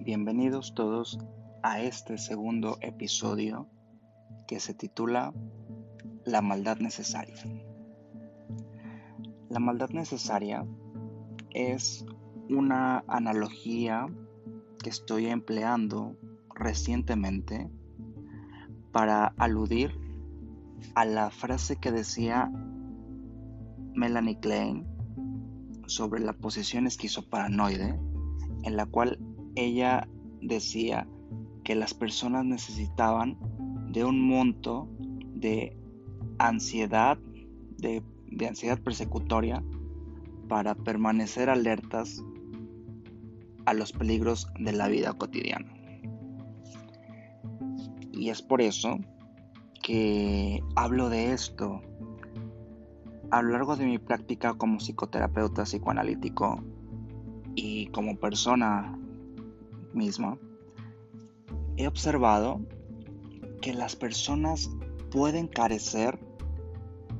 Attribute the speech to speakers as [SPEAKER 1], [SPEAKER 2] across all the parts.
[SPEAKER 1] Bienvenidos todos a este segundo episodio que se titula La maldad necesaria. La maldad necesaria es una analogía que estoy empleando recientemente para aludir a la frase que decía Melanie Klein sobre la posesión esquizoparanoide, en la cual ella decía que las personas necesitaban de un monto de ansiedad, de, de ansiedad persecutoria, para permanecer alertas a los peligros de la vida cotidiana. Y es por eso que hablo de esto a lo largo de mi práctica como psicoterapeuta psicoanalítico y como persona misma, he observado que las personas pueden carecer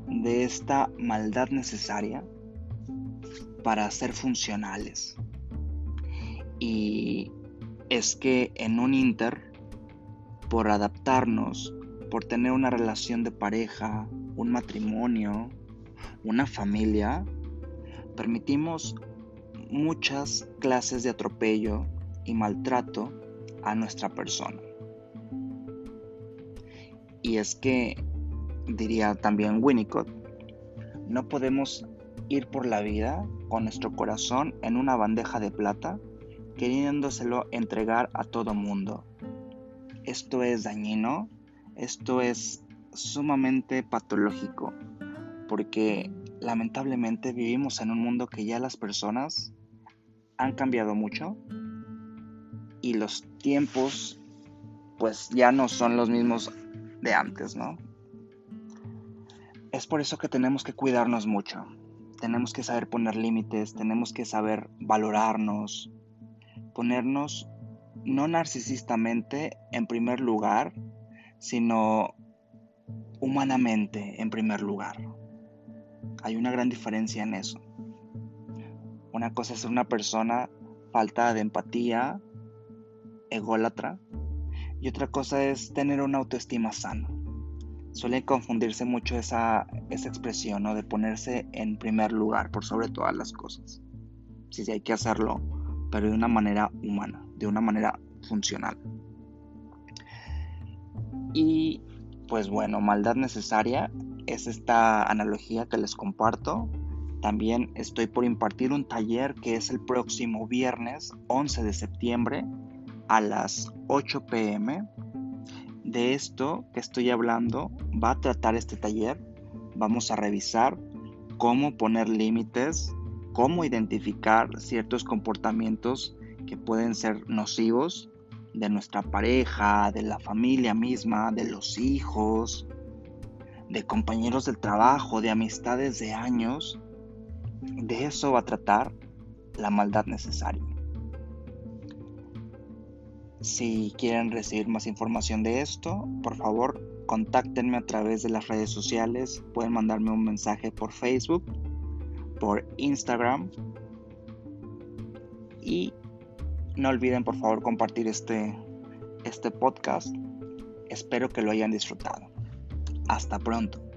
[SPEAKER 1] de esta maldad necesaria para ser funcionales. Y es que en un inter, por adaptarnos, por tener una relación de pareja, un matrimonio, una familia, permitimos muchas clases de atropello y maltrato a nuestra persona. Y es que, diría también Winnicott, no podemos ir por la vida con nuestro corazón en una bandeja de plata, queriéndoselo entregar a todo mundo. Esto es dañino, esto es sumamente patológico porque lamentablemente vivimos en un mundo que ya las personas han cambiado mucho y los tiempos pues ya no son los mismos de antes, ¿no? Es por eso que tenemos que cuidarnos mucho, tenemos que saber poner límites, tenemos que saber valorarnos, ponernos no narcisistamente en primer lugar, sino humanamente en primer lugar. Hay una gran diferencia en eso. Una cosa es una persona falta de empatía, ególatra, y otra cosa es tener una autoestima sana. Suele confundirse mucho esa, esa expresión, ¿no? De ponerse en primer lugar por sobre todas las cosas. Sí, sí, hay que hacerlo, pero de una manera humana, de una manera funcional. Y pues bueno, maldad necesaria es esta analogía que les comparto. También estoy por impartir un taller que es el próximo viernes 11 de septiembre a las 8 pm. De esto que estoy hablando va a tratar este taller. Vamos a revisar cómo poner límites, cómo identificar ciertos comportamientos que pueden ser nocivos de nuestra pareja, de la familia misma, de los hijos, de compañeros del trabajo, de amistades de años, de eso va a tratar la maldad necesaria. Si quieren recibir más información de esto, por favor, contáctenme a través de las redes sociales. Pueden mandarme un mensaje por Facebook, por Instagram. Y no olviden, por favor, compartir este, este podcast. Espero que lo hayan disfrutado. Hasta pronto.